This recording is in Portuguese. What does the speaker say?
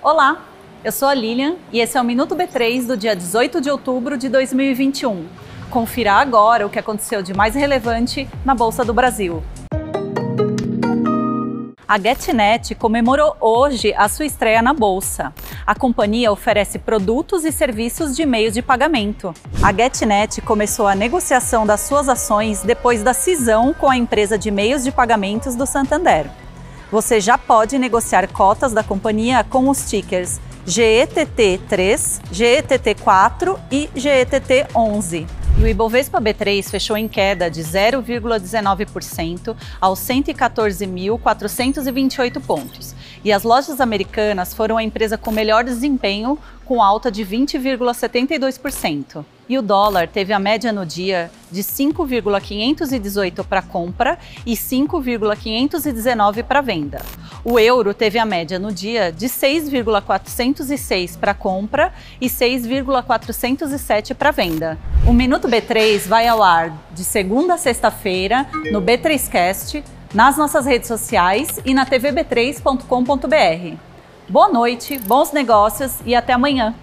Olá, eu sou a Lilian e esse é o Minuto B3 do dia 18 de outubro de 2021. Confira agora o que aconteceu de mais relevante na Bolsa do Brasil. A GetNet comemorou hoje a sua estreia na bolsa. A companhia oferece produtos e serviços de meios de pagamento. A GetNet começou a negociação das suas ações depois da cisão com a empresa de meios de pagamentos do Santander. Você já pode negociar cotas da companhia com os tickers GETT3, GETT4 e GETT11. O Ibovespa B3 fechou em queda de 0,19% aos 114.428 pontos. E as lojas americanas foram a empresa com melhor desempenho, com alta de 20,72%. E o dólar teve a média no dia de 5,518 para compra e 5,519 para venda. O euro teve a média no dia de 6,406 para compra e 6,407 para venda. O Minuto B3 vai ao ar de segunda a sexta-feira no B3Cast, nas nossas redes sociais e na tvb3.com.br. Boa noite, bons negócios e até amanhã!